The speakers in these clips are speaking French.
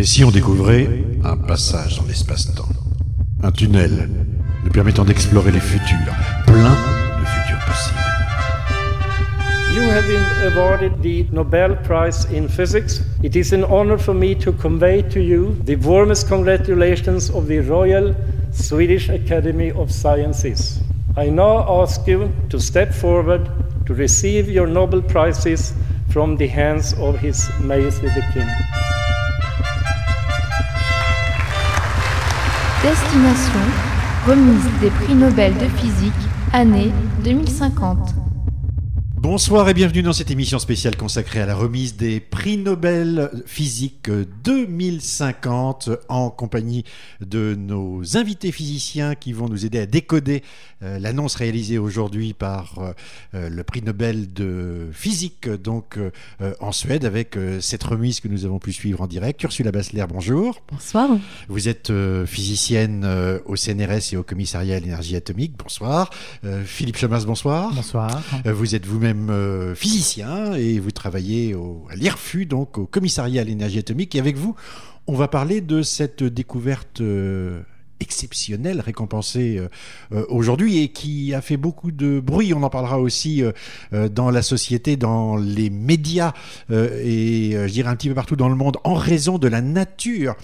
Et si on découvrait un passage dans l'espace-temps Un tunnel nous permettant d'explorer les futurs, plein de futurs possibles. You have been awarded the Nobel Prize in Physics. It is an honor for me to convey to you the warmest congratulations of the Royal Swedish Academy of Sciences. I now ask you to step forward to receive your Nobel Prizes from the hands of His Majesty the King. Destination remise des prix Nobel de physique année 2050. Bonsoir et bienvenue dans cette émission spéciale consacrée à la remise des prix Nobel physique 2050 en compagnie de nos invités physiciens qui vont nous aider à décoder euh, l'annonce réalisée aujourd'hui par euh, euh, le prix Nobel de physique donc en Suède avec cette remise que nous avons pu suivre en direct. Ursula Bassler, bonjour. Bonsoir. Vous êtes physicienne au CNRS et au commissariat à l'énergie atomique. Bonsoir. Philippe Chamas, bonsoir. Bonsoir. Vous êtes vous-même euh, physicien et vous travaillez au, à l'IRFU, donc au commissariat à l'énergie atomique. Et avec vous, on va parler de cette découverte euh, exceptionnelle récompensée euh, aujourd'hui et qui a fait beaucoup de bruit. On en parlera aussi dans la société, dans les médias et je dirais un petit peu partout dans le monde en raison de la nature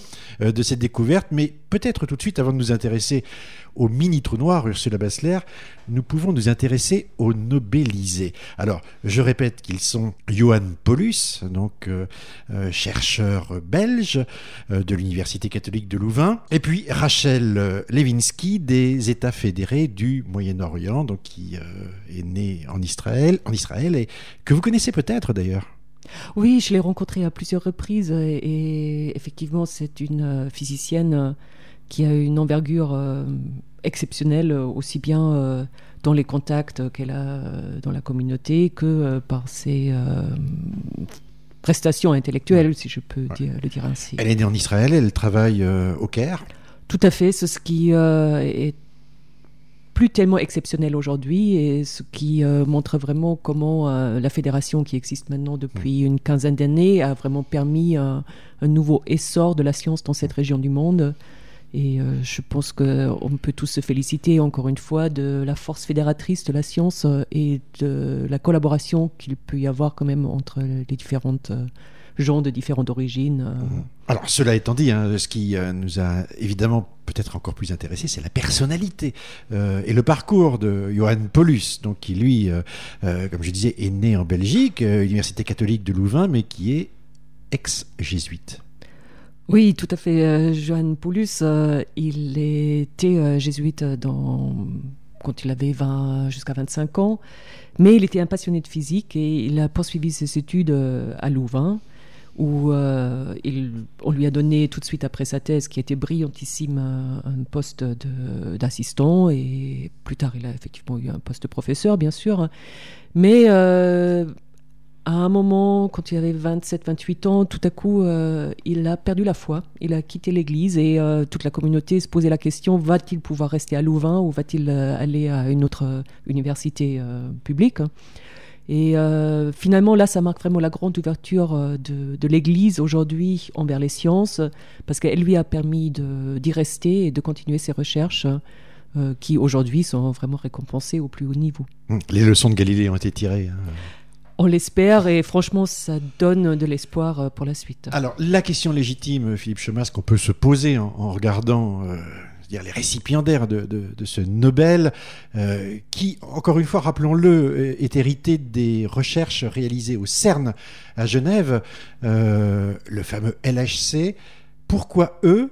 de cette découverte. Mais peut-être tout de suite, avant de nous intéresser au mini trou noir, Ursula Bassler, nous pouvons nous intéresser aux Nobelisés. Alors, je répète qu'ils sont Johan Paulus, donc euh, euh, chercheur belge euh, de l'Université catholique de Louvain, et puis Rachel Levinsky des États fédérés du Moyen-Orient, donc qui est né en Israël, en Israël et que vous connaissez peut-être d'ailleurs. Oui, je l'ai rencontrée à plusieurs reprises et, effectivement, c'est une physicienne qui a une envergure exceptionnelle, euh, aussi bien euh, dans les contacts qu'elle a euh, dans la communauté que par ses prestations intellectuelles, si je peux le dire ainsi. Elle est née en Israël, elle travaille au Caire Tout à fait, c'est ce qui est plus tellement exceptionnel aujourd'hui et ce qui montre vraiment comment la fédération qui existe maintenant depuis mm. une quinzaine d'années a vraiment permis un nouveau essor de la science dans cette région du monde. Et euh, je pense qu'on peut tous se féliciter encore une fois de la force fédératrice de la science euh, et de la collaboration qu'il peut y avoir quand même entre les différentes euh, gens de différentes origines. Mhm. Alors, cela étant dit, hein, ce qui nous a évidemment peut-être encore plus intéressé, c'est la personnalité et le parcours de Johann Paulus, donc qui lui, comme je disais, est né en Belgique, Université catholique de Louvain, mais qui est ex-jésuite. Oui, tout à fait. Euh, Johann euh, il était euh, jésuite dans, quand il avait 20, jusqu'à 25 ans, mais il était un passionné de physique et il a poursuivi ses études à Louvain, où il, on lui a donné tout de suite après sa thèse, qui était brillantissime, un poste d'assistant et plus tard il a effectivement eu un poste de professeur, bien sûr. Mais à un moment, quand il avait 27-28 ans, tout à coup, euh, il a perdu la foi. Il a quitté l'Église et euh, toute la communauté se posait la question va-t-il pouvoir rester à Louvain ou va-t-il euh, aller à une autre université publique? Et finalement, là, ça marque vraiment la grande ouverture de, de l'Église aujourd'hui envers les sciences, parce qu'elle lui a permis d'y rester et de continuer ses recherches. qui aujourd'hui sont vraiment récompensées au plus haut niveau. Les leçons de Galilée ont été tirées. Hein. On l'espère et franchement, ça donne de l'espoir euh, pour la suite. Alors, la question légitime, Philippe Chemas, qu'on peut se poser en, regardant euh, les récipiendaires de, ce Nobel, euh, qui, encore une fois, rappelons-le, est hérité des recherches réalisées au CERN à Genève, le fameux LHC. Pourquoi eux,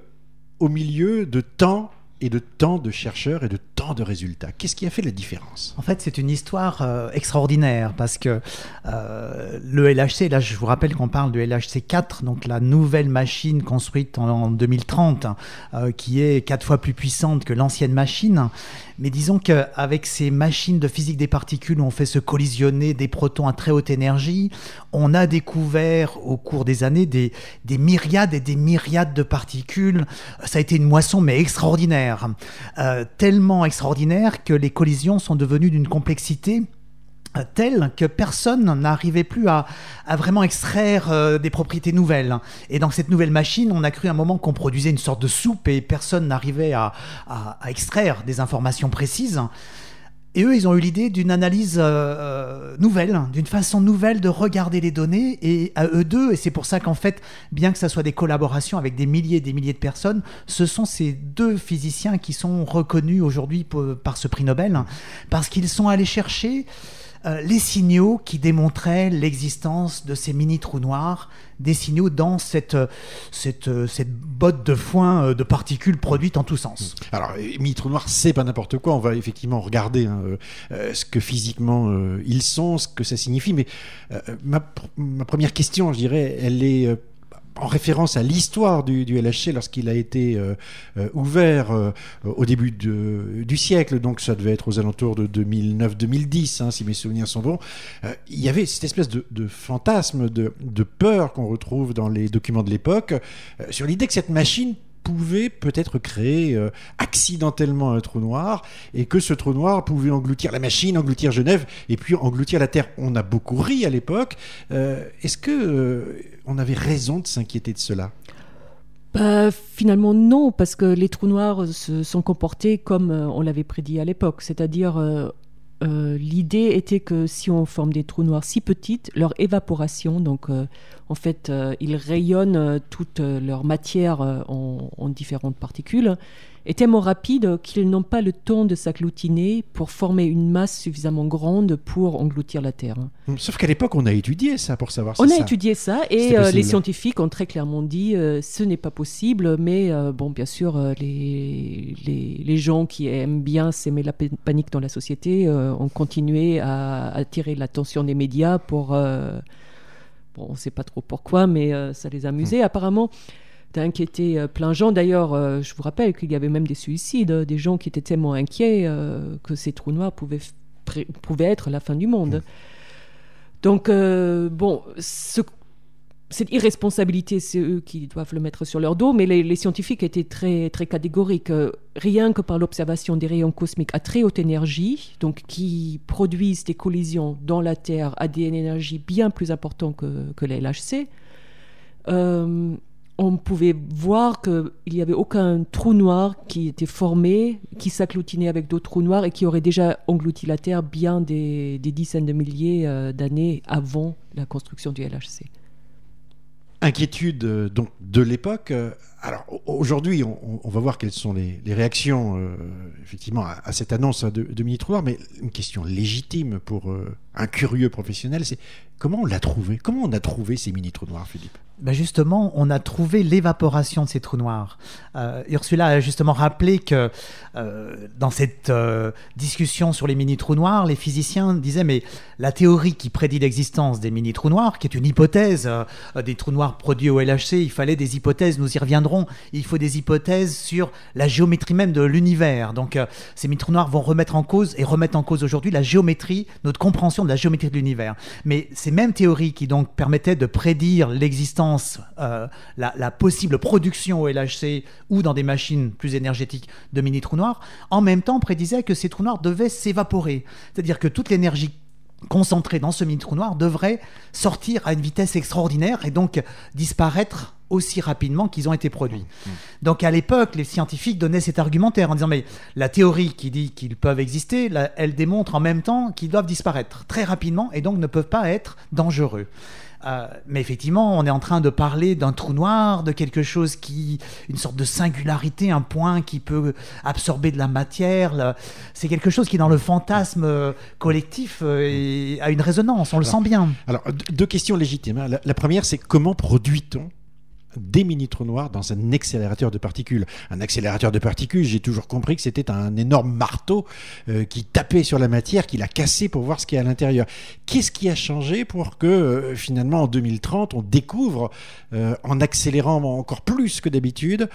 au milieu de tant et de tant de chercheurs et de tant de résultats. Qu'est-ce qui a fait la différence? En fait, c'est une histoire euh, extraordinaire parce que euh, le LHC, là je vous rappelle qu'on parle du LHC 4, donc la nouvelle machine construite en, 2030, euh, qui est quatre fois plus puissante que l'ancienne machine. Mais disons qu'avec ces machines de physique des particules où on fait se collisionner des protons à très haute énergie, on a découvert au cours des années des, des myriades et des myriades de particules. Ça a été une moisson mais extraordinaire. tellement extraordinaire que les collisions sont devenues d'une complexité telle que personne n'arrivait plus à, vraiment extraire euh, des propriétés nouvelles. Et dans cette nouvelle machine, on a cru un moment qu'on produisait une sorte de soupe et personne n'arrivait à, extraire des informations précises. Et eux, ils ont eu l'idée d'une analyse euh, euh, nouvelle, d'une façon nouvelle de regarder les données. Et à eux deux, et c'est pour ça qu'en fait, bien que ça soit des collaborations avec des milliers et des milliers de personnes, ce sont ces deux physiciens qui sont reconnus aujourd'hui par ce prix Nobel, parce qu'ils sont allés chercher euh, les signaux qui démontraient l'existence de ces mini-trous noirs, des signaux dans cette, euh, cette, euh, cette botte de foin de particules produites en tous sens. Alors, mini-trous noirs, c'est pas n'importe quoi. On va effectivement regarder hein, ce que physiquement ils sont, ce que ça signifie. Mais ma, ma, première question, je dirais, elle est en référence à l'histoire du, LHC lorsqu'il a été euh, euh, ouvert euh, au début du siècle, donc ça devait être aux alentours de 2009-2010, hein, si mes souvenirs sont bons, il y avait cette espèce de, fantasme, de, de peur qu'on retrouve dans les documents de l'époque sur l'idée que cette machine pouvait peut-être créer euh, accidentellement un trou noir et que ce trou noir pouvait engloutir la machine, engloutir Genève et puis engloutir la Terre. On a beaucoup ri à l'époque. Euh, est-ce que euh, on avait raison de s'inquiéter de cela? Bah, finalement non, parce que les trous noirs se sont comportés comme on l'avait prédit à l'époque, c'est-à-dire euh, l'idée était que si on forme des trous noirs si petites, leur évaporation, donc euh, en fait, euh, ils rayonnent toute leur matière en, différentes particules, est tellement rapide qu'ils n'ont pas le temps de s'agglutiner pour former une masse suffisamment grande pour engloutir la Terre. Hum, sauf qu'à l'époque, on a étudié ça pour savoir si On a étudié ça et les scientifiques ont très clairement dit ce n'est pas possible, mais bon, bien sûr, les, les, les, gens qui aiment bien s'aimer la panique dans la société ont continué à attirer l'attention des médias pour. Euh, bon, on ne sait pas trop pourquoi, mais euh, ça les amusait. Hmm. Apparemment, d'inquiéter euh, plein de gens. D'ailleurs, je vous rappelle qu'il y avait même des suicides, des gens qui étaient tellement inquiets que ces trous noirs pouvaient, pouvaient être la fin du monde. Donc, bon, ce cette irresponsabilité, c'est eux qui doivent le mettre sur leur dos, mais les, scientifiques étaient très, très catégoriques. Euh, rien que par l'observation des rayons cosmiques à très haute énergie, donc qui produisent des collisions dans la Terre à des énergies bien plus importantes que, que les LHC, euh, on pouvait voir qu'il n'y avait aucun trou noir qui était formé, qui s'agglutinait avec d'autres trous noirs et qui aurait déjà englouti la Terre bien des, dizaines de milliers euh, d'années avant la construction du LHC inquiétude euh, donc de l'époque. Euh, alors aujourd'hui, on, va voir quelles sont les, réactions euh, effectivement à, cette annonce de, de Mini mais une question légitime pour un curieux professionnel, c'est comment on l'a trouvé? Comment on a trouvé ces mini trous noirs, Philippe? Ben justement, on a trouvé l'évaporation de ces trous noirs. Euh, Ursula a justement rappelé que euh, dans cette euh, discussion sur les mini-trous noirs, les physiciens disaient mais la théorie qui prédit l'existence des mini-trous noirs, qui est une hypothèse des trous noirs produits au LHC, il fallait des hypothèses, nous y reviendrons, il faut des hypothèses sur la géométrie même de l'univers. Donc ces mini-trous noirs vont remettre en cause et remettre en cause aujourd'hui la géométrie, notre compréhension de la géométrie de l'univers. Mais ces mêmes théories qui donc permettaient de prédire l'existence euh, la, possible production au LHC ou dans des machines plus énergétiques de mini-trous noirs, en même temps prédisait que ces trous noirs devaient s'évaporer. C'est-à-dire que toute l'énergie concentrée dans ce mini-trou noir devrait sortir à une vitesse extraordinaire et donc disparaître aussi rapidement qu'ils ont été produits. Mmh. Donc à l'époque, les scientifiques donnaient cet argumentaire en disant mais la théorie qui dit qu'ils peuvent exister, elle démontre en même temps qu'ils doivent disparaître très rapidement et donc ne peuvent pas être dangereux. Euh, mais effectivement, on est en train de parler d'un trou noir, de quelque chose qui, une sorte de singularité, un point qui peut absorber de la matière. C'est quelque chose qui, dans le fantasme euh, collectif, euh, a une résonance. On le sent bien. Alors, deux questions légitimes. Hein. la première, c'est comment produit-on des mini-trous noirs dans un accélérateur de particules. Un accélérateur de particules, j'ai toujours compris que c'était un énorme marteau euh, qui tapait sur la matière, qui l'a cassé pour voir ce qu'il y a à l'intérieur. Qu'est-ce qui a changé pour que euh, finalement en 2030 on découvre, euh, en accélérant encore plus que d'habitude,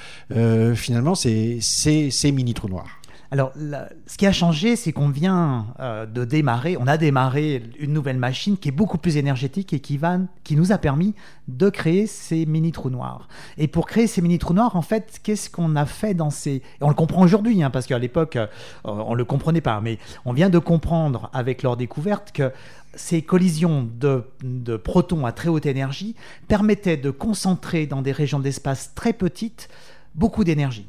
finalement ces, ces, ces mini-trous noirs? Alors, ce qui a changé, c'est qu'on vient euh, de démarrer, on a démarré une nouvelle machine qui est beaucoup plus énergétique et qui, va, qui nous a permis de créer ces mini trous noirs. Et pour créer ces mini trous noirs, en fait, qu'est-ce qu'on a fait dans ces... On le comprend aujourd'hui, hein, parce qu'à l'époque, euh, on ne le comprenait pas, mais on vient de comprendre avec leur découverte que ces collisions de, de, protons à très haute énergie permettaient de concentrer dans des régions d'espace très petites beaucoup d'énergie.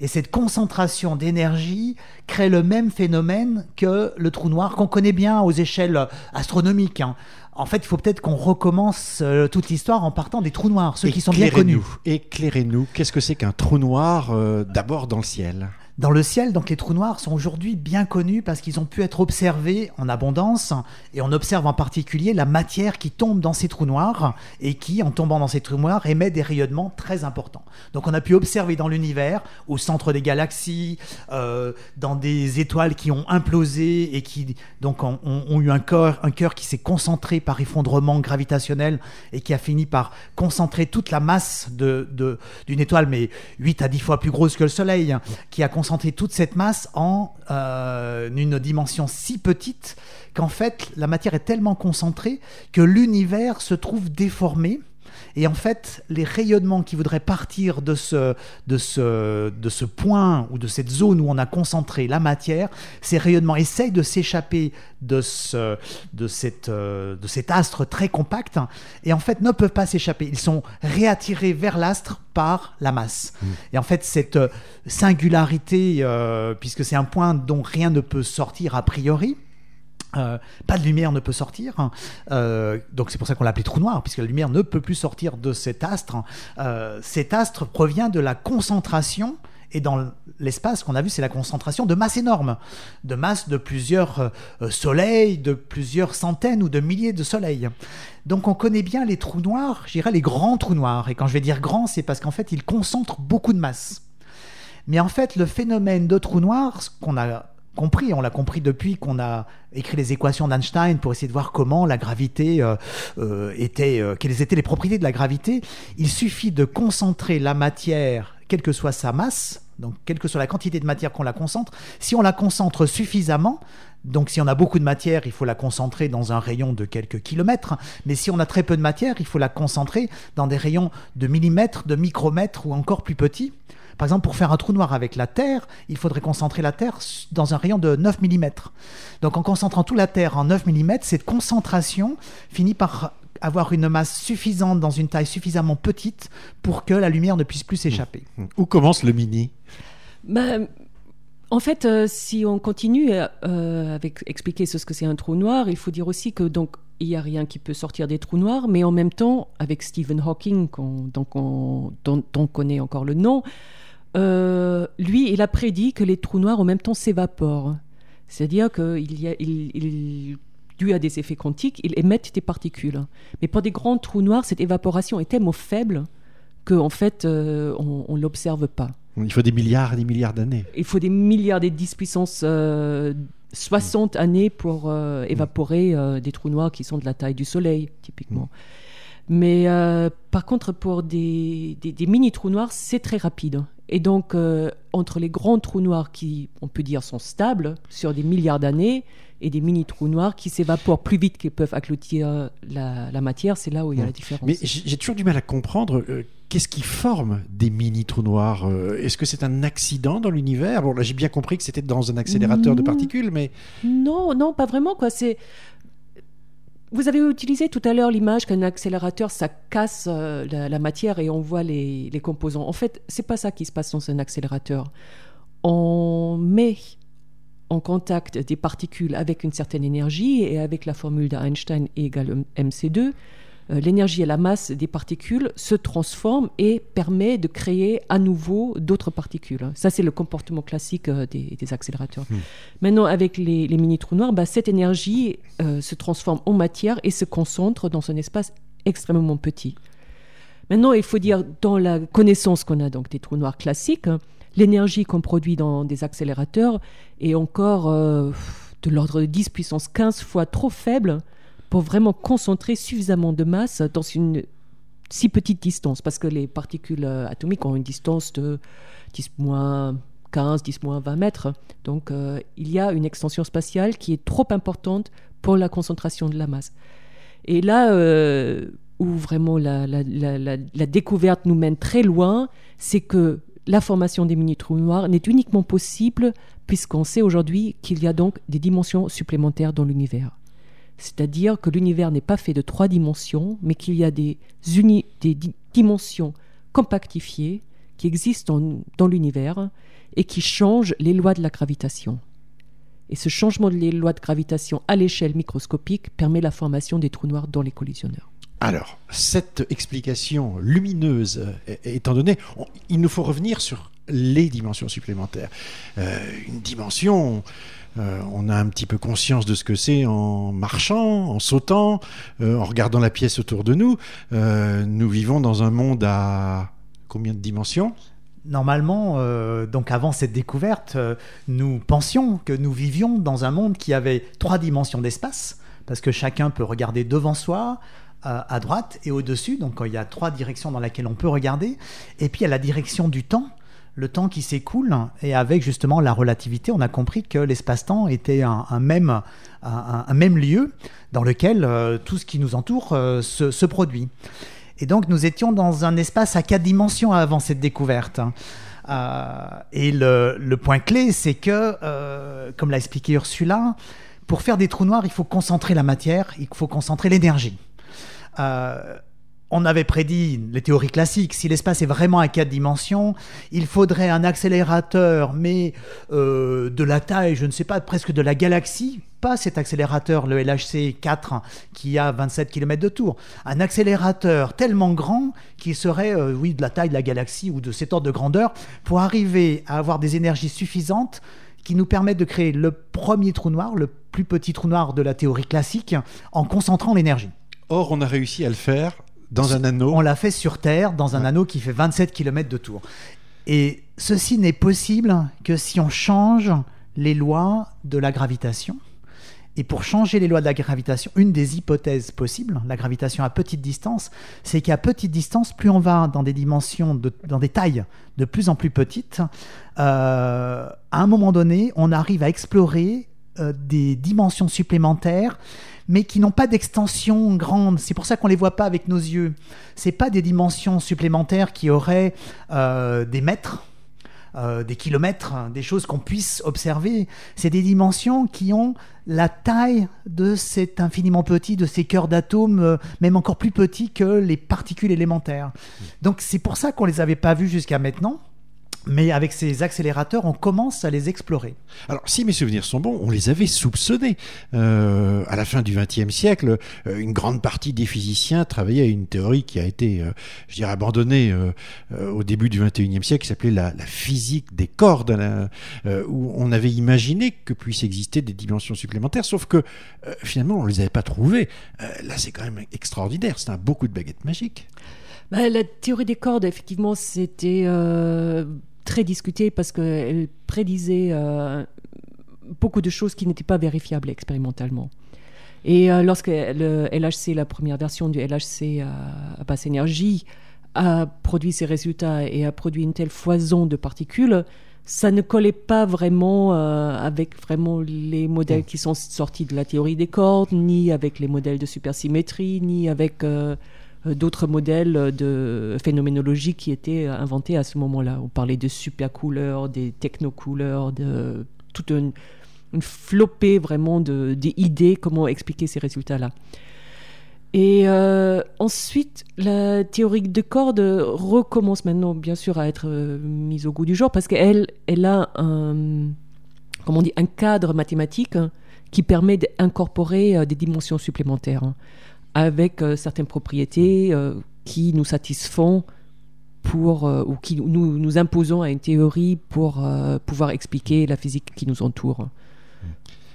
Et cette concentration d'énergie crée le même phénomène que le trou noir qu'on connaît bien aux échelles astronomiques. Hein. En fait, il faut peut-être qu'on recommence euh, toute l'histoire en partant des trous noirs, ceux qui sont bien connus. Éclairez-nous, qu'est-ce que c'est qu'un trou noir euh, d'abord dans le ciel? Dans le ciel, donc les trous noirs sont aujourd'hui bien connus parce qu'ils ont pu être observés en abondance et on observe en particulier la matière qui tombe dans ces trous noirs et qui, en tombant dans ces trous noirs, émet des rayonnements très importants. Donc on a pu observer dans l'univers, au centre des galaxies, euh, dans des étoiles qui ont implosé et qui donc ont, eu un cœur, qui s'est concentré par effondrement gravitationnel et qui a fini par concentrer toute la masse de, d'une étoile, mais 8 à 10 fois plus grosse que le Soleil, qui a concentré concentrer toute cette masse en euh, une dimension si petite qu'en fait la matière est tellement concentrée que l'univers se trouve déformé et en fait, les rayonnements qui voudraient partir de ce, de, ce, de ce point ou de cette zone où on a concentré la matière, ces rayonnements essayent de s'échapper de, ce, de, cette, euh, de cet astre très compact et en fait ne peuvent pas s'échapper. Ils sont réattirés vers l'astre par la masse. Mmh. Et en fait, cette singularité, euh, puisque c'est un point dont rien ne peut sortir a priori, euh, pas de lumière ne peut sortir, hein. euh, donc c'est pour ça qu'on l'appelait trou noir, puisque la lumière ne peut plus sortir de cet astre. Euh, cet astre provient de la concentration, et dans l'espace qu'on a vu, c'est la concentration de masse énorme, de masse de plusieurs soleils, de plusieurs centaines ou de milliers de soleils. Donc on connaît bien les trous noirs, je dirais les grands trous noirs, et quand je vais dire grands, c'est parce qu'en fait ils concentrent beaucoup de masse. Mais en fait, le phénomène de trou noir, ce qu'on a compris, on l'a compris depuis qu'on a écrit les équations d'Einstein pour essayer de voir comment la gravité euh, euh, était, euh, quelles étaient les propriétés de la gravité. Il suffit de concentrer la matière, quelle que soit sa masse, donc quelle que soit la quantité de matière qu'on la concentre. Si on la concentre suffisamment, donc si on a beaucoup de matière, il faut la concentrer dans un rayon de quelques kilomètres, mais si on a très peu de matière, il faut la concentrer dans des rayons de millimètres, de micromètres ou encore plus petits. Par exemple, pour faire un trou noir avec la Terre, il faudrait concentrer la Terre dans un rayon de 9 mm. Donc en concentrant toute la Terre en 9 mm, cette concentration finit par avoir une masse suffisante dans une taille suffisamment petite pour que la lumière ne puisse plus s'échapper. Mmh. Où commence le mini? Ben, En fait, euh, si on continue euh, avec expliquer ce que c'est un trou noir, il faut dire aussi que donc il n'y a rien qui peut sortir des trous noirs, mais en même temps, avec Stephen Hawking, dont on connaît encore le nom, euh, lui, il a prédit que les trous noirs en même temps s'évaporent. C'est-à-dire qu'il y a, il, dû à des effets quantiques, ils émettent des particules. Mais pour des grands trous noirs, cette évaporation est tellement faible qu'en en fait, euh, on ne l'observe pas. Il faut des milliards et des milliards d'années. Il faut des milliards et 10 puissance 60 années pour euh, évaporer des trous noirs qui sont de la taille du Soleil, typiquement. Mais par contre, pour des, des mini trous noirs, c'est très rapide. Et donc, euh, entre les grands trous noirs qui, on peut dire, sont stables sur des milliards d'années, et des mini trous noirs qui s'évaporent plus vite qu'ils peuvent accloutir la, matière, c'est là où il y a la différence. Mais j'ai toujours du mal à comprendre. Euh, qu'est-ce qui forme des mini trous noirs euh, Est-ce que c'est un accident dans l'univers? Bon, là, j'ai bien compris que c'était dans un accélérateur de particules, mais non, non, pas vraiment. Quoi. C'est vous avez utilisé tout à l'heure l'image qu'un accélérateur, ça casse euh, la, matière et on voit les, composants. En fait, c'est pas ça qui se passe dans un accélérateur. On met en contact des particules avec une certaine énergie et avec la formule d'Einstein égale mc2, euh, l'énergie et la masse des particules se transforment et permet de créer à nouveau d'autres particules. Ça, c'est le comportement classique euh, des, accélérateurs. Hmm. Maintenant, avec les, mini-trous noirs, bah, cette énergie euh, se transforme en matière et se concentre dans un espace extrêmement petit. Maintenant, il faut dire, dans la connaissance qu'on a donc des trous noirs classiques, l'énergie qu'on produit dans des accélérateurs est encore de l'ordre de 10 puissance 15 fois trop faible pour vraiment concentrer suffisamment de masse dans une si petite distance, parce que les particules euh, atomiques ont une distance de 10 15, 10 moins 20 mètres. Donc euh, il y a une extension spatiale qui est trop importante pour la concentration de la masse. Et là euh, où vraiment la, découverte nous mène très loin, c'est que la formation des mini-trous noirs n'est uniquement possible puisqu'on sait aujourd'hui qu'il y a donc des dimensions supplémentaires dans l'univers. C'est-à-dire que l'univers n'est pas fait de trois dimensions, mais qu'il y a des, dimensions compactifiées qui existent dans l'univers et qui changent les lois de la gravitation. Et ce changement des lois de gravitation à l'échelle microscopique permet la formation des trous noirs dans les collisionneurs. Alors, cette explication lumineuse étant donnée, il nous faut revenir sur les dimensions supplémentaires. Euh, une dimension, euh, on a un petit peu conscience de ce que c'est en marchant, en sautant, euh, en regardant la pièce autour de nous. nous vivons dans un monde à combien de dimensions? Normalement, donc avant cette découverte, nous pensions que nous vivions dans un monde qui avait trois dimensions d'espace, parce que chacun peut regarder devant soi, à droite et au-dessus. Donc il y a trois directions dans lesquelles on peut regarder. Et puis il y a la direction du temps, le temps qui s'écoule. Et avec justement la relativité, on a compris que l'espace-temps était un, même, un, même lieu dans lequel tout ce qui nous entoure se, se produit. Et donc nous étions dans un espace à quatre dimensions avant cette découverte. Euh, et le, point clé, c'est que, euh, comme l'a expliqué Ursula, pour faire des trous noirs, il faut concentrer la matière, il faut concentrer l'énergie. Euh, on avait prédit les théories classiques, si l'espace est vraiment à quatre dimensions, il faudrait un accélérateur, mais de la taille, je ne sais pas, presque de la galaxie, pas cet accélérateur, le LHC 4, qui a 27 km de tour. Un accélérateur tellement grand qu'il serait, euh, oui, de la taille de la galaxie ou de cet ordre de grandeur, pour arriver à avoir des énergies suffisantes qui nous permettent de créer le premier trou noir, le plus petit trou noir de la théorie classique, en concentrant l'énergie. Or, on a réussi à le faire dans un anneau. On l'a fait sur Terre, dans un anneau qui fait 27 km de tour. Et ceci n'est possible que si on change les lois de la gravitation et pour changer les lois de la gravitation, une des hypothèses possibles, la gravitation à petite distance, c'est qu'à petite distance, plus on va dans des dimensions, dans des tailles de plus en plus petites, euh, à un moment donné, on arrive à explorer euh, des dimensions supplémentaires mais qui n'ont pas d'extension grande. C'est pour ça qu'on ne les voit pas avec nos yeux. C'est pas des dimensions supplémentaires qui auraient euh, des mètres euh, des kilomètres, hein, des choses qu'on puisse observer. C'est des dimensions qui ont la taille de cet infiniment petit, de ces cœurs d'atomes, euh, même encore plus petits que les particules élémentaires. Donc c'est pour ça qu'on ne les avait pas vus jusqu'à maintenant. Mais avec ces accélérateurs, on commence à les explorer. Alors, si mes souvenirs sont bons, on les avait soupçonnés. Euh, à la fin du XXe siècle, euh, une grande partie des physiciens travaillaient à une théorie qui a été, euh, je dirais, abandonnée au début du XXIe siècle, qui s'appelait la, physique des cordes, où on avait imaginé que puissent exister des dimensions supplémentaires, sauf que finalement, on ne les avait pas trouvées. là, c'est quand même extraordinaire. C'est un beau coup de baguette magique. Bah, la théorie des cordes, effectivement, c'était très discutée parce qu'elle prédisait euh, beaucoup de choses qui n'étaient pas vérifiables expérimentalement. Et euh, lorsque le LHC, la première version du LHC à, basse énergie, a produit ces résultats et a produit une telle foison de particules, ça ne collait pas vraiment euh, avec vraiment les modèles qui sont sortis de la théorie des cordes, ni avec les modèles de supersymétrie, ni avec euh, d'autres modèles de phénoménologie qui étaient inventés à ce moment-là. On parlait de supercouleurs, des technocouleurs, de toute une, flopée vraiment d'idées comment expliquer ces résultats-là. Et euh, ensuite, la théorie de cordes recommence maintenant, bien sûr, à être euh, mise au goût du jour parce qu'elle elle a un, comment on dit, un cadre mathématique qui permet d'incorporer des dimensions supplémentaires. Hein avec euh, certaines propriétés euh, qui nous satisfont pour, euh, ou qui nous, nous imposons à une théorie pour pouvoir expliquer la physique qui nous entoure.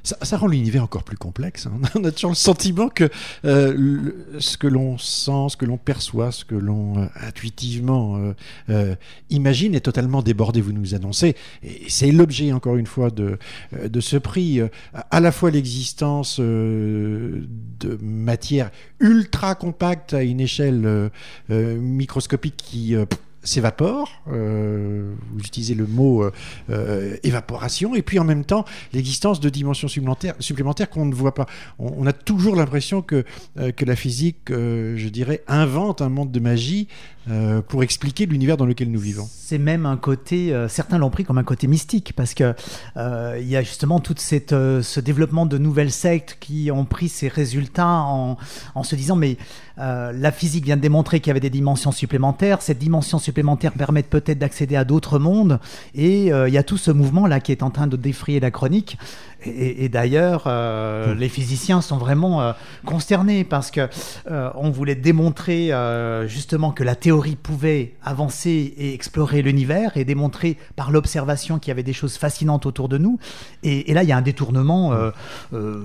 Ça, rend l'univers encore plus complexe. Hein. On a toujours le sentiment que euh, ce que l'on sent, ce que l'on perçoit, ce que l'on euh, intuitivement euh, imagine est totalement débordé. Vous nous annoncez, et c'est l'objet encore une fois de, de ce prix, à la fois l'existence de matière ultra compacte à une échelle microscopique qui s'évapore. Euh, vous utilisez le mot euh, euh, évaporation, et puis en même temps, l'existence de dimensions supplémentaires, supplémentaires qu'on ne voit pas. On, on a toujours l'impression que, que la physique, je dirais, invente un monde de magie euh, pour expliquer l'univers dans lequel nous vivons. C'est même un côté, euh, certains l'ont pris comme un côté mystique, parce que euh, il y a justement tout ce développement de nouvelles sectes qui ont pris ces résultats en, en se disant mais la physique vient de démontrer qu'il y avait des dimensions supplémentaires, cette dimension supplémentaire permet peut-être d'accéder à d'autres mondes, et il y a tout ce mouvement là qui est en train de défrayer la chronique. Et, et- et d'ailleurs, euh, les physiciens sont vraiment consternés parce que on voulait démontrer justement que la théorie pouvait avancer et explorer l'univers et démontrer par l'observation qu'il y avait des choses fascinantes autour de nous. Et, là, il y a un détournement euh, euh,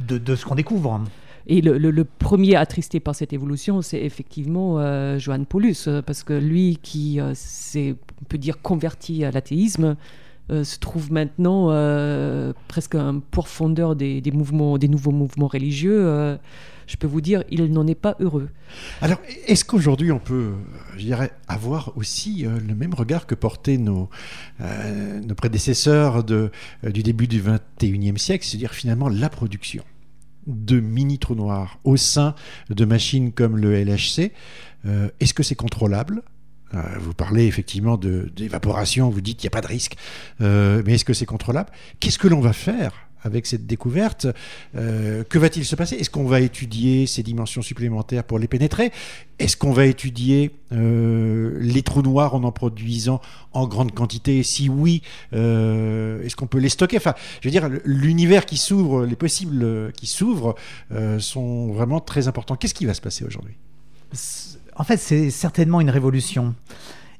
de, ce qu'on découvre. Et le, premier attristé par cette évolution, c'est effectivement euh, Paulus, euh, parce que lui qui s'est, on peut dire, converti à l'athéisme, se trouve maintenant presque un mouvements, des nouveaux mouvements religieux. Je peux vous dire, il n'en est pas heureux. Alors, est-ce qu'aujourd'hui on peut, euh, je dirais, avoir aussi euh, le même regard que portaient nos, euh, nos prédécesseurs de, du début du 21e siècle, c'est-à-dire finalement la production de mini trous noirs au sein de machines comme le LHC Est-ce que c'est contrôlable? Vous parlez effectivement d'évaporation, vous dites qu'il n'y a pas de risque, mais est-ce que c'est contrôlable? Qu'est-ce que l'on va faire? Avec cette découverte Euh, Que va-t-il se passer? Est-ce qu'on va étudier ces dimensions supplémentaires pour les pénétrer? Est-ce qu'on va étudier euh, les trous noirs en en produisant en grande quantité? Si oui, euh, est-ce qu'on peut les stocker? Enfin, je veux dire, l'univers qui s'ouvre, les possibles qui s'ouvrent sont vraiment très importants. Qu'est-ce qui va se passer aujourd'hui? En fait, c'est certainement une révolution.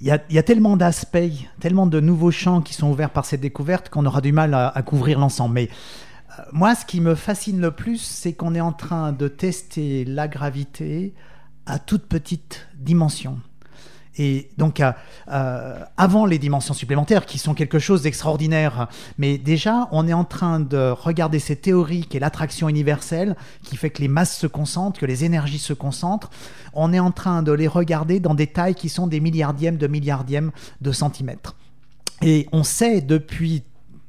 Il y a, tellement d'aspects, tellement de nouveaux champs qui sont ouverts par cette découverte qu'on aura du mal à, à couvrir l'ensemble. Mais euh, moi, ce qui me fascine le plus, c'est qu'on est en train de tester la gravité à toute petite dimension. Et donc, avant les dimensions supplémentaires, qui sont quelque chose d'extraordinaire, mais déjà, on est en train de regarder ces théories qui est l'attraction universelle, qui fait que les masses se concentrent, que les énergies se concentrent. On est en train de les regarder dans des tailles qui sont des milliardièmes de milliardièmes de centimètres. Et on sait depuis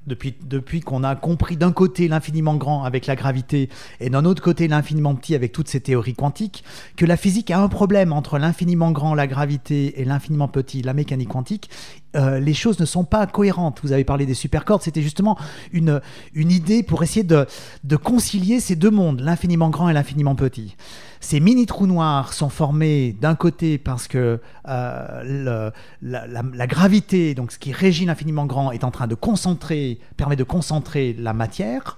depuis, qu'on a compris d'un côté l'infiniment grand avec la gravité et d'un autre côté l'infiniment petit avec toutes ces théories quantiques, que la physique a un problème entre l'infiniment grand, la gravité, et l'infiniment petit, la mécanique quantique. Euh, les choses ne sont pas cohérentes. Vous avez parlé des supercordes, c'était justement une, une idée pour essayer de, concilier ces deux mondes, l'infiniment grand et l'infiniment petit. Ces mini trous noirs sont formés d'un côté parce que euh, la, gravité, donc ce qui régit l'infiniment grand, est en train de concentrer, permet de concentrer la matière.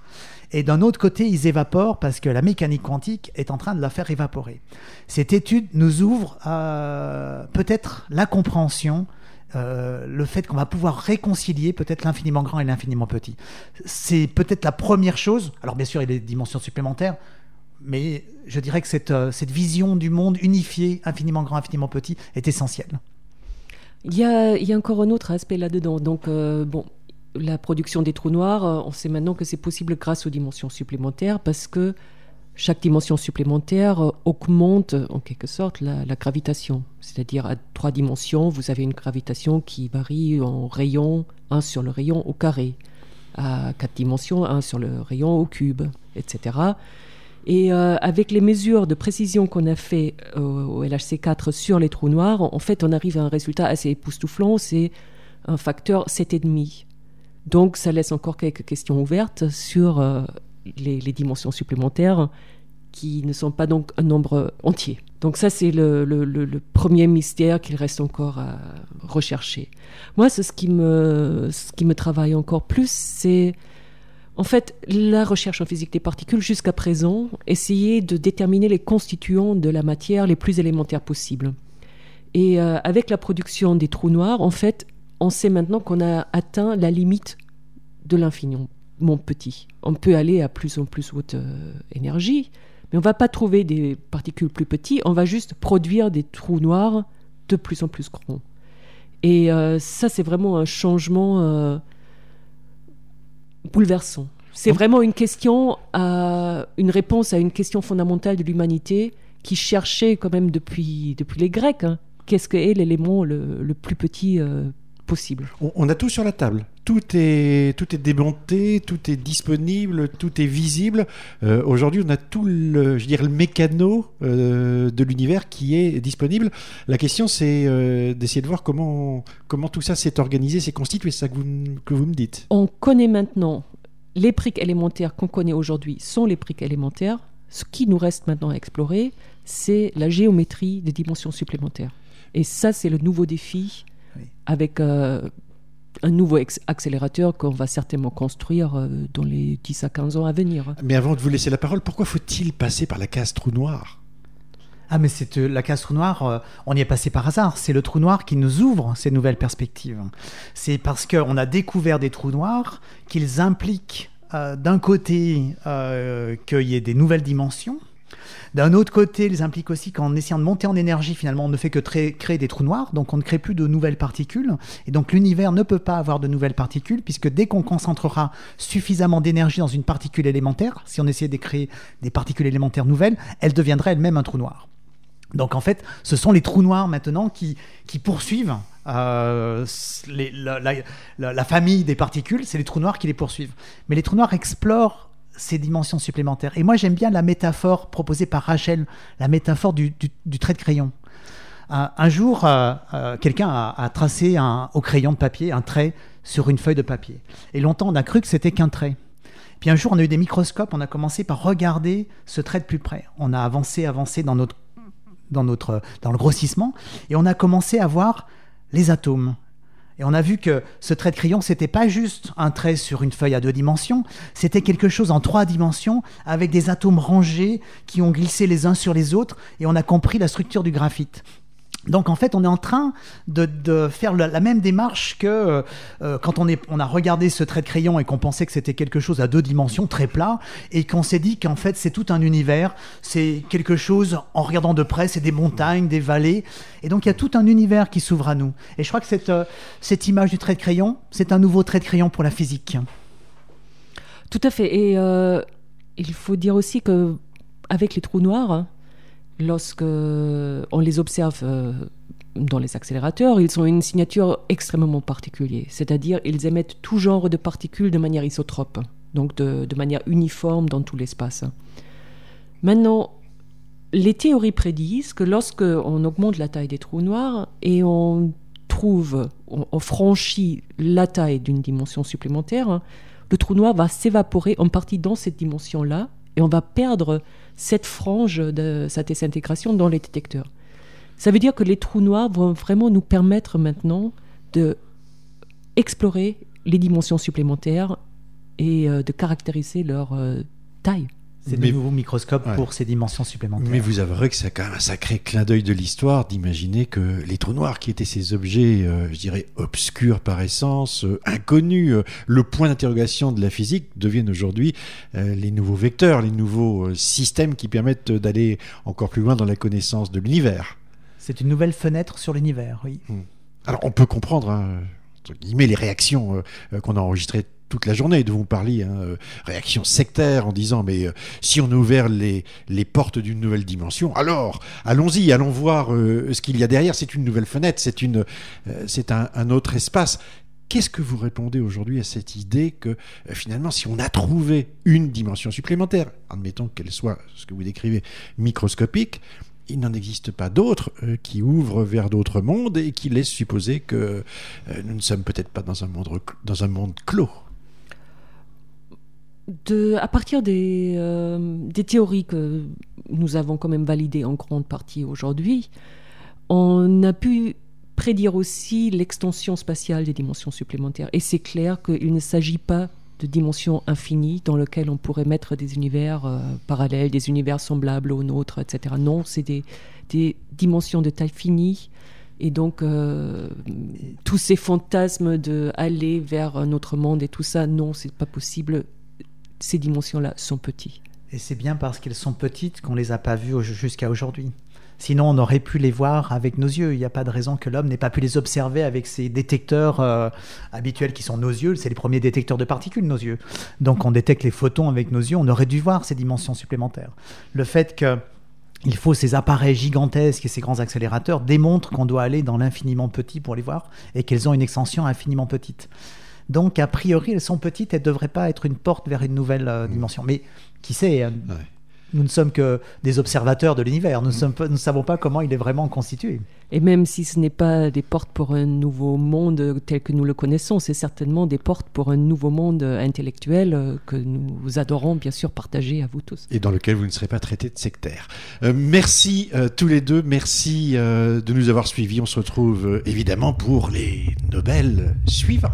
Et d'un autre côté, ils évaporent parce que la mécanique quantique est en train de la faire évaporer. Cette étude nous ouvre peut-être la compréhension, euh, le fait qu'on va pouvoir réconcilier peut-être l'infiniment grand et l'infiniment petit. C'est peut-être la première chose. Alors bien sûr, il y a des dimensions supplémentaires, mais je dirais que cette, euh, cette vision du monde unifié, infiniment grand, infiniment petit, est essentielle. Il y a, il y a encore un autre aspect là-dedans. Donc, euh, bon, la production des trous noirs, on sait maintenant que c'est possible grâce aux dimensions supplémentaires parce que chaque dimension supplémentaire euh, augmente euh, en quelque sorte la, gravitation. C'est-à-dire à trois dimensions, vous avez une gravitation qui varie en rayon, un sur le rayon au carré. À quatre dimensions, un sur le rayon au cube, etc. Et euh, avec les mesures de précision qu'on a fait au LHC4 sur les trous noirs, en fait, on arrive à un résultat assez époustouflant, c'est un facteur 7,5. Donc, ça laisse encore quelques questions ouvertes sur les, dimensions supplémentaires qui ne sont pas donc un nombre entier. Donc ça, c'est le, premier mystère qu'il reste encore à rechercher. Moi, ce qui me, ce qui me travaille encore plus, c'est en fait, la recherche en physique des particules, jusqu'à présent, essayait de déterminer les constituants de la matière les plus élémentaires possibles. Et euh, avec la production des trous noirs, en fait, on sait maintenant qu'on a atteint la limite de l'infiniment petit. On peut aller à plus en plus haute euh, énergie, mais on va pas trouver des particules plus petites, on va juste produire des trous noirs de plus en plus grands. Et euh, ça, c'est vraiment un changement euh, bouleversant. C'est vraiment une question, à, une réponse à une question fondamentale de l'humanité qui cherchait quand même depuis, depuis les Grecs, hein, qu'est-ce qu'est l'élément le, le, plus petit possible? On, a tout sur la table. Tout est, tout est démonté, tout est disponible, tout est visible. Euh, aujourd'hui, on a tout le, je dirais, le mécano euh, de l'univers qui est disponible. La question, c'est euh, d'essayer de voir comment, comment tout ça s'est organisé, s'est constitué. C'est ça que vous, que vous me dites. On connaît maintenant les briques élémentaires qu'on connaît aujourd'hui sont les briques élémentaires. Ce qui nous reste maintenant à explorer, c'est la géométrie des dimensions supplémentaires. Et ça, c'est le nouveau défi avec euh, un nouveau accélérateur qu'on va certainement construire euh, dans les 10 à 15 ans à venir. Mais avant de vous laisser la parole, pourquoi faut-il passer par la case trou noir? Ah mais c'est euh, la case trou noir, on y est passé par hasard. C'est le trou noir qui nous ouvre ces nouvelles perspectives. C'est parce qu'on a découvert des trous noirs qu'ils impliquent d'un côté qu'il y ait des nouvelles dimensions, d'un autre côté, ils impliquent aussi qu'en essayant de monter en énergie, finalement, on ne fait que créer des trous noirs, donc on ne crée plus de nouvelles particules. Et donc l'univers ne peut pas avoir de nouvelles particules, puisque dès qu'on concentrera suffisamment d'énergie dans une particule élémentaire, si on essayait de créer des particules élémentaires nouvelles, elle deviendrait elle-même un trou noir. Donc en fait, ce sont les trous noirs maintenant qui, poursuivent euh, la, famille des particules, c'est les trous noirs qui les poursuivent. Mais les trous noirs explorent ces dimensions supplémentaires. Et moi, j'aime bien la métaphore proposée par Rachel, la métaphore du, trait de crayon. Un, jour, euh, euh, quelqu'un a, tracé un, au crayon de papier un trait sur une feuille de papier. Et longtemps, on a cru que c'était qu'un trait. Puis un jour, on a eu des microscopes, on a commencé par regarder ce trait de plus près. On a avancé, avancé dans, notre, dans, notre, dans le grossissement, et on a commencé à voir les atomes, et on a vu que ce trait de crayon, c'était pas juste un trait sur une feuille à deux dimensions, c'était quelque chose en trois dimensions avec des atomes rangés qui ont glissé les uns sur les autres et on a compris la structure du graphite. Donc en fait, on est en train de, faire la, même démarche que euh, euh, quand on, a regardé ce trait de crayon et qu'on pensait que c'était quelque chose à deux dimensions, très plat, et qu'on s'est dit qu'en fait c'est tout un univers, c'est quelque chose, en regardant de près, c'est des montagnes, des vallées, et donc il y a tout un univers qui s'ouvre à nous. Et je crois que cette, euh, image du trait de crayon, c'est un nouveau trait de crayon pour la physique. Tout à fait, et il faut dire aussi que avec les trous noirs, lorsque on les observe euh, dans les accélérateurs, ils ont une signature extrêmement particulière, c'est-à-dire ils émettent tout genre de particules de manière isotrope, donc de, manière uniforme dans tout l'espace. Maintenant, les théories prédisent que lorsque on augmente la taille des trous noirs et on trouve, on franchit la taille d'une dimension supplémentaire, le trou noir va s'évaporer en partie dans cette dimension-là et on va perdre cette frange de sa désintégration dans les détecteurs. Ça veut dire que les trous noirs vont vraiment nous permettre maintenant de explorer les dimensions supplémentaires et euh, de caractériser leur euh, taille. C'est de nouveaux microscopes pour ces dimensions supplémentaires. Mais vous avouerez que c'est quand même un sacré clin d'œil de l'histoire d'imaginer que les trous noirs, qui étaient ces objets, euh, je dirais, obscurs par essence, euh, inconnus, euh, le point d'interrogation de la physique, deviennent aujourd'hui les nouveaux vecteurs, les nouveaux systèmes qui permettent d'aller encore plus loin dans la connaissance de l'univers. C'est une nouvelle fenêtre sur l'univers, oui. Hmm. Alors on peut comprendre, hein, les réactions qu'on a enregistrées toute la journée de vous parler, hein, euh, réaction sectaire en disant mais euh, si on a ouvert les, les portes d'une nouvelle dimension, alors allons-y, allons voir euh, ce qu'il y a derrière. C'est une nouvelle fenêtre, c'est un, autre espace. Qu'est-ce que vous répondez aujourd'hui à cette idée que finalement, si on a trouvé une dimension supplémentaire, admettons qu'elle soit ce que vous décrivez microscopique, il n'en existe pas d'autres qui ouvrent vers d'autres mondes et qui laissent supposer que nous ne sommes peut-être pas dans un monde, dans un monde clos à partir euh, des, théories que nous avons quand même validées en grande partie aujourd'hui, on a pu prédire aussi l'extension spatiale des dimensions supplémentaires. Et c'est clair qu'il ne s'agit pas de dimensions infinies dans lesquelles on pourrait mettre des univers euh, parallèles, des univers semblables aux nôtres, etc. Non, c'est des, dimensions de taille finie. Et donc, euh, tous ces fantasmes d'aller vers un autre monde et tout ça, non, c'est pas possible ces dimensions-là sont petites. Et c'est bien parce qu'elles sont petites qu'on ne les a pas vues jusqu'à aujourd'hui. Sinon, on aurait pu les voir avec nos yeux. Il n'y a pas de raison que l'homme n'ait pas pu les observer avec ses détecteurs euh, habituels qui sont nos yeux. C'est les premiers détecteurs de particules, nos yeux. Donc, on détecte les photons avec nos yeux. On aurait dû voir ces dimensions supplémentaires. Le fait que il faut ces appareils gigantesques et ces grands accélérateurs démontrent qu'on doit aller dans l'infiniment petit pour les voir et qu'elles ont une extension infiniment petite. Donc, a priori, elles sont petites, elles ne devraient pas être une porte vers une nouvelle euh, dimension. Mais qui sait Ouais. Nous ne sommes que des observateurs de l'univers. Nous sommes pas- nous ne savons pas comment il est vraiment constitué. Et même si ce n'est pas des portes pour un nouveau monde tel que nous le connaissons, c'est certainement des portes pour un nouveau monde intellectuel que nous adorons bien sûr partager à vous tous. Et dans lequel vous ne serez pas traité de sectaire. Euh, merci euh, tous les deux, merci euh, de nous avoir suivis. On se retrouve euh, évidemment pour les Nobel suivants.